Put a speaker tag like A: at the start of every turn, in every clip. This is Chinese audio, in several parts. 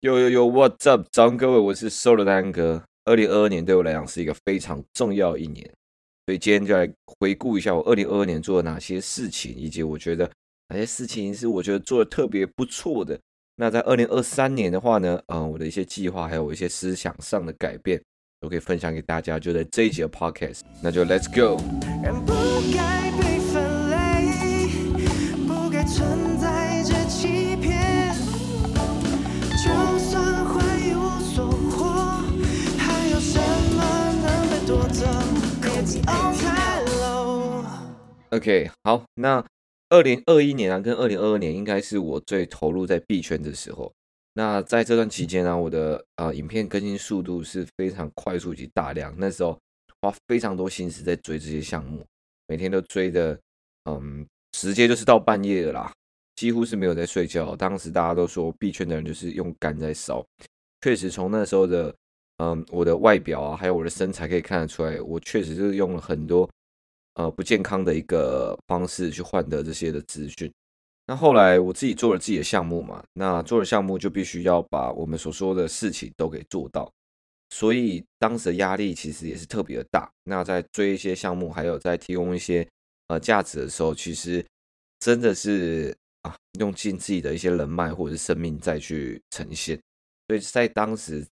A: 呦呦呦，What's up？早安各位，我是 Soul 的丹哥。二零二二年对我来讲是一个非常重要一年，所以今天就来回顾一下我二零二二年做了哪些事情，以及我觉得哪些事情是我觉得做的特别不错的。那在二零二三年的话呢，嗯，我的一些计划还有我一些思想上的改变，都可以分享给大家，就在这一集的 Podcast。那就 Let's go。OK，好，那二零二一年啊，跟二零二二年应该是我最投入在币圈的时候。那在这段期间呢，我的啊、影片更新速度是非常快速及大量。那时候花非常多心思在追这些项目，每天都追的，嗯，时间就是到半夜了啦，几乎是没有在睡觉。当时大家都说币圈的人就是用肝在烧，确实从那时候的，嗯，我的外表啊，还有我的身材可以看得出来，我确实是用了很多。呃，不健康的一个方式去换得这些的资讯。那后来我自己做了自己的项目嘛，那做了项目就必须要把我们所说的事情都给做到，所以当时的压力其实也是特别的大。那在追一些项目，还有在提供一些呃价值的时候，其实真的是啊，用尽自己的一些人脉或者是生命再去呈现。所以在当时，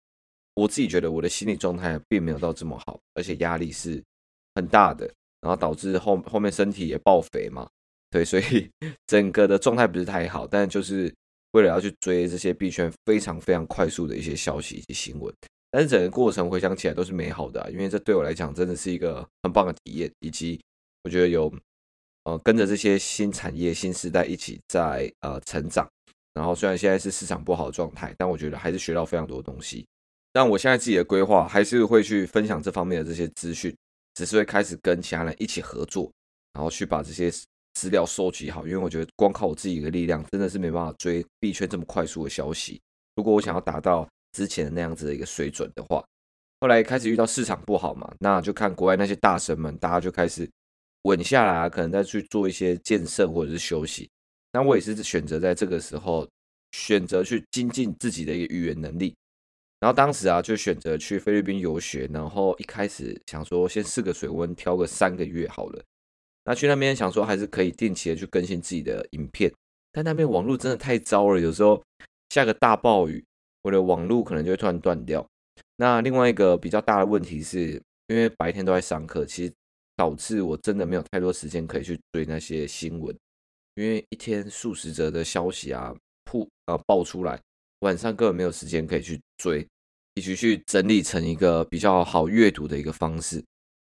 A: 我自己觉得我的心理状态并没有到这么好，而且压力是很大的。然后导致后后面身体也爆肥嘛，对，所以 整个的状态不是太好。但就是为了要去追这些币圈非常非常快速的一些消息以及新闻，但是整个过程回想起来都是美好的，因为这对我来讲真的是一个很棒的体验，以及我觉得有呃跟着这些新产业新时代一起在呃成长。然后虽然现在是市场不好的状态，但我觉得还是学到非常多东西。但我现在自己的规划还是会去分享这方面的这些资讯。只是会开始跟其他人一起合作，然后去把这些资料收集好，因为我觉得光靠我自己的力量真的是没办法追币圈这么快速的消息。如果我想要达到之前的那样子的一个水准的话，后来开始遇到市场不好嘛，那就看国外那些大神们，大家就开始稳下来啊，可能再去做一些建设或者是休息。那我也是选择在这个时候选择去精进自己的一个语言能力。然后当时啊，就选择去菲律宾游学，然后一开始想说先试个水温，挑个三个月好了。那去那边想说还是可以定期的去更新自己的影片，但那边网络真的太糟了，有时候下个大暴雨，我的网络可能就会突然断掉。那另外一个比较大的问题是，因为白天都在上课，其实导致我真的没有太多时间可以去追那些新闻，因为一天数十则的消息啊，曝啊爆出来。晚上根本没有时间可以去追，以及去整理成一个比较好阅读的一个方式，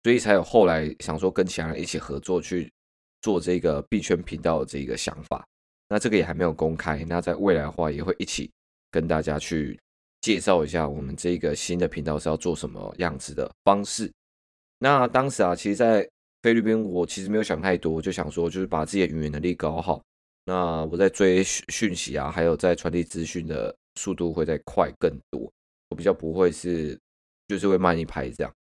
A: 所以才有后来想说跟其他人一起合作去做这个币圈频道的这个想法。那这个也还没有公开，那在未来的话也会一起跟大家去介绍一下我们这个新的频道是要做什么样子的方式。那当时啊，其实，在菲律宾我其实没有想太多，就想说就是把自己的语言能力搞好。那我在追讯息啊，还有在传递资讯的速度会再快更多，我比较不会是就是会慢一拍这样。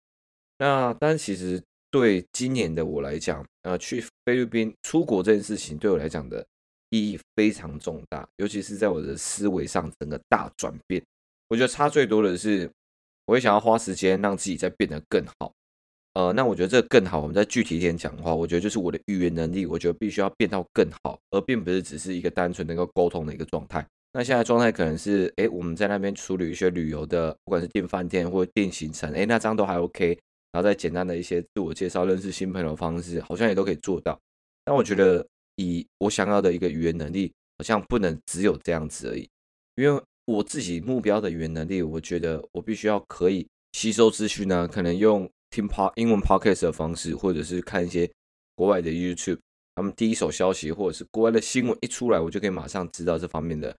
A: 那但其实对今年的我来讲，呃，去菲律宾出国这件事情对我来讲的意义非常重大，尤其是在我的思维上整个大转变。我觉得差最多的是，我会想要花时间让自己再变得更好。呃，那我觉得这更好。我们再具体一点讲的话，我觉得就是我的语言能力，我觉得必须要变到更好，而并不是只是一个单纯能够沟通的一个状态。那现在状态可能是，哎，我们在那边处理一些旅游的，不管是订饭店或者订行程，哎，那这样都还 OK。然后再简单的一些自我介绍、认识新朋友的方式，好像也都可以做到。但我觉得，以我想要的一个语言能力，好像不能只有这样子而已。因为我自己目标的语言能力，我觉得我必须要可以吸收资讯呢，可能用。听 p 英文 podcast 的方式，或者是看一些国外的 YouTube，他们第一手消息，或者是国外的新闻一出来，我就可以马上知道这方面的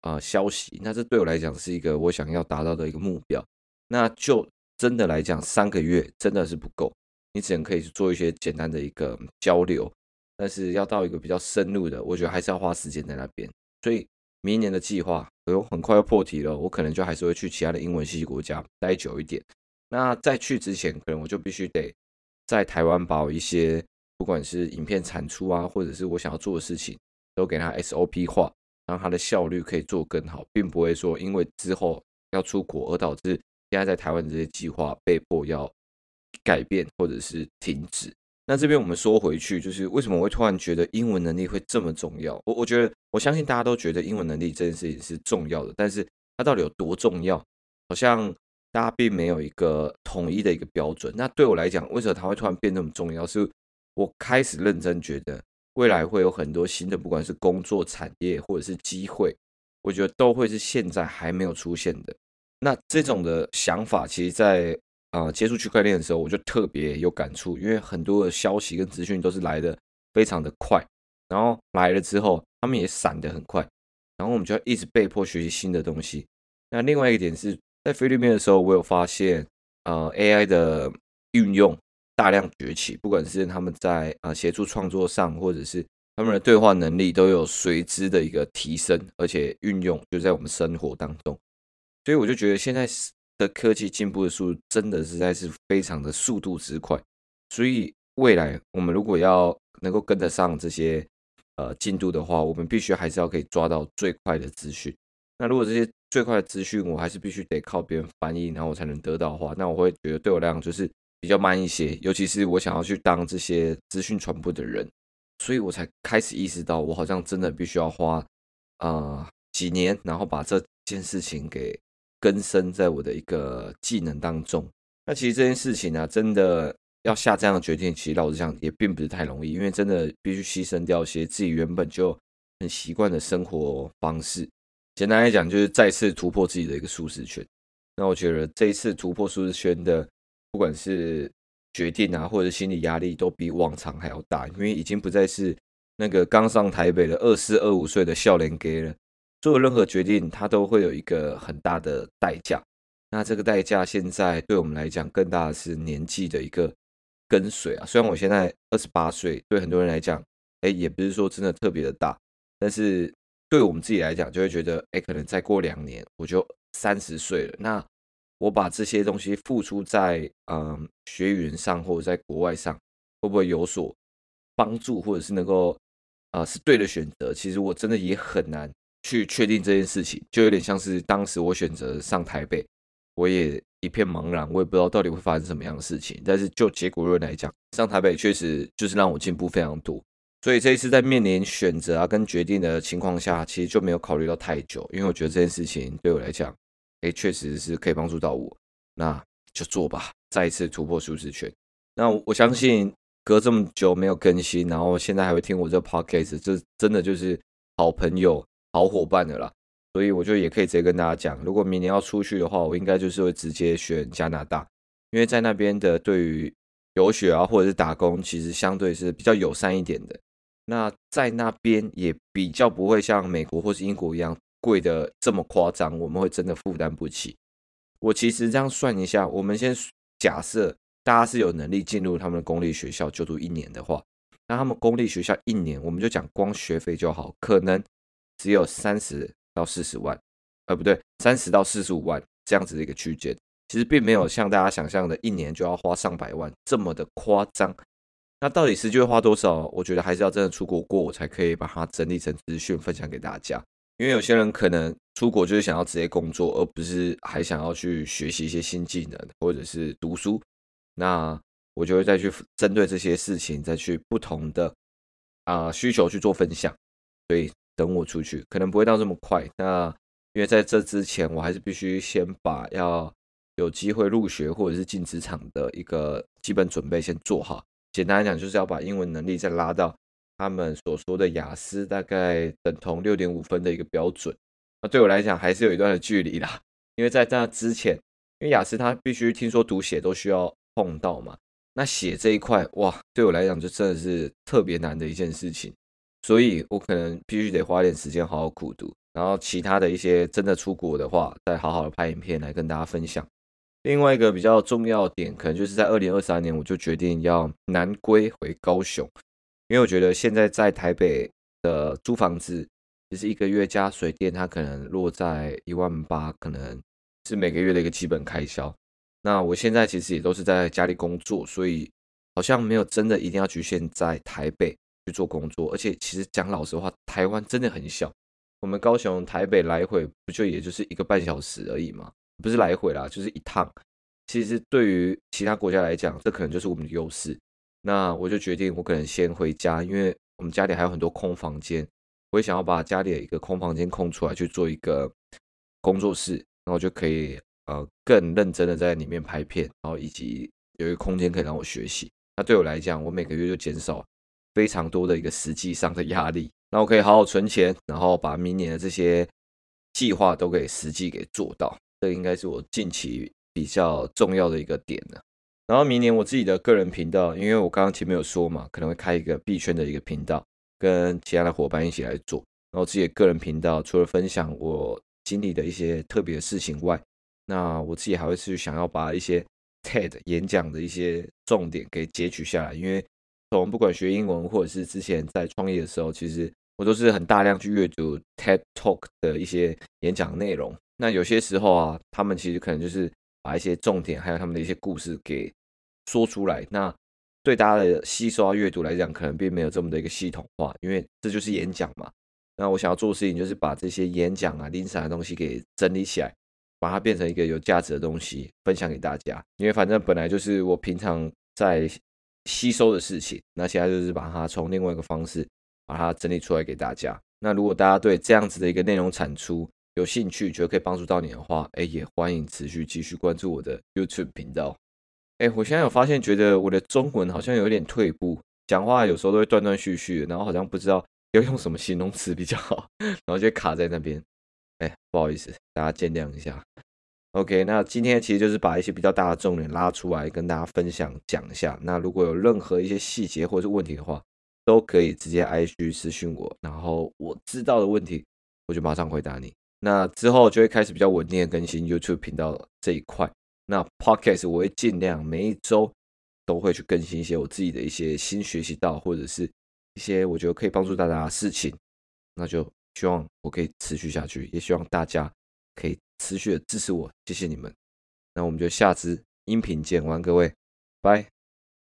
A: 啊、消息。那这对我来讲是一个我想要达到的一个目标。那就真的来讲，三个月真的是不够，你只能可以去做一些简单的一个交流，但是要到一个比较深入的，我觉得还是要花时间在那边。所以明年的计划，哎呦，很快要破题了，我可能就还是会去其他的英文系国家待久一点。那在去之前，可能我就必须得在台湾把我一些不管是影片产出啊，或者是我想要做的事情，都给它 SOP 化。让它的效率可以做更好，并不会说因为之后要出国而导致现在在台湾这些计划被迫要改变或者是停止。那这边我们说回去，就是为什么会突然觉得英文能力会这么重要？我我觉得我相信大家都觉得英文能力这件事情是重要的，但是它到底有多重要？好像大家并没有一个统一的一个标准。那对我来讲，为什么它会突然变那么重要？是我开始认真觉得未来会有很多新的，不管是工作产业或者是机会，我觉得都会是现在还没有出现的。那这种的想法，其实在啊、呃，接触区块链的时候，我就特别有感触，因为很多的消息跟资讯都是来的非常的快，然后来了之后，他们也闪得很快，然后我们就要一直被迫学习新的东西。那另外一个点是在菲律宾的时候，我有发现，呃，AI 的运用大量崛起，不管是他们在啊、呃、协助创作上，或者是他们的对话能力，都有随之的一个提升，而且运用就在我们生活当中，所以我就觉得现在。的科技进步的速度真的实在是非常的速度之快，所以未来我们如果要能够跟得上这些呃进度的话，我们必须还是要可以抓到最快的资讯。那如果这些最快的资讯我还是必须得靠别人翻译，然后我才能得到的话，那我会觉得对我来讲就是比较慢一些。尤其是我想要去当这些资讯传播的人，所以我才开始意识到，我好像真的必须要花啊、呃、几年，然后把这件事情给。根深在我的一个技能当中。那其实这件事情呢、啊，真的要下这样的决定，其实老实讲也并不是太容易，因为真的必须牺牲掉一些自己原本就很习惯的生活方式。简单来讲，就是再次突破自己的一个舒适圈。那我觉得这一次突破舒适圈的，不管是决定啊，或者心理压力，都比往常还要大，因为已经不再是那个刚上台北的二四二五岁的少年家了。做任何决定，它都会有一个很大的代价。那这个代价，现在对我们来讲，更大的是年纪的一个跟随啊。虽然我现在二十八岁，对很多人来讲，哎，也不是说真的特别的大，但是对我们自己来讲，就会觉得，哎，可能再过两年我就三十岁了。那我把这些东西付出在嗯学语言上，或者在国外上，会不会有所帮助，或者是能够啊、是对的选择？其实我真的也很难。去确定这件事情，就有点像是当时我选择上台北，我也一片茫然，我也不知道到底会发生什么样的事情。但是就结果论来讲，上台北确实就是让我进步非常多。所以这一次在面临选择啊跟决定的情况下，其实就没有考虑到太久，因为我觉得这件事情对我来讲，哎，确实是可以帮助到我，那就做吧，再一次突破舒适圈。那我相信隔这么久没有更新，然后现在还会听我这 podcast，这真的就是好朋友。好伙伴的啦，所以我就也可以直接跟大家讲，如果明年要出去的话，我应该就是会直接选加拿大，因为在那边的对于游学啊或者是打工，其实相对是比较友善一点的。那在那边也比较不会像美国或是英国一样贵的这么夸张，我们会真的负担不起。我其实这样算一下，我们先假设大家是有能力进入他们的公立学校就读一年的话，那他们公立学校一年，我们就讲光学费就好，可能。只有三十到四十万，呃，不对，三十到四十五万这样子的一个区间，其实并没有像大家想象的，一年就要花上百万这么的夸张。那到底实际会花多少？我觉得还是要真的出国过，我才可以把它整理成资讯分享给大家。因为有些人可能出国就是想要直接工作，而不是还想要去学习一些新技能或者是读书。那我就会再去针对这些事情，再去不同的啊、需求去做分享。所以。等我出去，可能不会到这么快。那因为在这之前，我还是必须先把要有机会入学或者是进职场的一个基本准备先做好。简单来讲，就是要把英文能力再拉到他们所说的雅思大概等同六点五分的一个标准。那对我来讲，还是有一段的距离啦。因为在那之前，因为雅思它必须听说读写都需要碰到嘛。那写这一块，哇，对我来讲就真的是特别难的一件事情。所以我可能必须得花点时间好好苦读，然后其他的一些真的出国的话，再好好的拍影片来跟大家分享。另外一个比较重要点，可能就是在二零二三年，我就决定要南归回高雄，因为我觉得现在在台北的租房子，其实一个月加水电，它可能落在一万八，可能是每个月的一个基本开销。那我现在其实也都是在家里工作，所以好像没有真的一定要局限在台北。去做工作，而且其实讲老实话，台湾真的很小。我们高雄台北来回不就也就是一个半小时而已吗？不是来回啦，就是一趟。其实对于其他国家来讲，这可能就是我们的优势。那我就决定，我可能先回家，因为我们家里还有很多空房间，我也想要把家里的一个空房间空出来去做一个工作室，然后就可以呃更认真的在里面拍片，然后以及有一个空间可以让我学习。那对我来讲，我每个月就减少非常多的一个实际上的压力，那我可以好好存钱，然后把明年的这些计划都给实际给做到。这应该是我近期比较重要的一个点了。然后明年我自己的个人频道，因为我刚刚前面有说嘛，可能会开一个币圈的一个频道，跟其他的伙伴一起来做。然后自己的个人频道，除了分享我经历的一些特别的事情外，那我自己还会去想要把一些 TED 演讲的一些重点给截取下来。因为从不管学英文，或者是之前在创业的时候，其实我都是很大量去阅读 TED Talk 的一些演讲内容。那有些时候啊，他们其实可能就是把一些重点，还有他们的一些故事给说出来，那对大家的吸收啊、阅读来讲，可能并没有这么的一个系统化，因为这就是演讲嘛。那我想要做的事情，就是把这些演讲啊、零散的东西给整理起来，把它变成一个有价值的东西，分享给大家。因为反正本来就是我平常在吸收的事情，那现在就是把它从另外一个方式把它整理出来给大家。那如果大家对这样子的一个内容产出有兴趣，觉得可以帮助到你的话，哎，也欢迎持续继续关注我的 YouTube 频道。哎，我现在有发现，觉得我的中文好像有点退步，讲话有时候都会断断续续，然后好像不知道要用什么形容词比较好，然后就卡在那边。哎，不好意思，大家见谅一下。OK，那今天其实就是把一些比较大的重点拉出来跟大家分享讲一下。那如果有任何一些细节或者是问题的话，都可以直接 IG 私讯我，然后我知道的问题我就马上回答你。那之后就会开始比较稳定的更新 YouTube 频道这一块。那 Podcast 我会尽量每一周都会去更新一些我自己的一些新学习到或者是一些我觉得可以帮助大家的事情，那就希望我可以持续下去，也希望大家可以持续的支持我，谢谢你们。那我们就下支音频见，晚安各位，拜。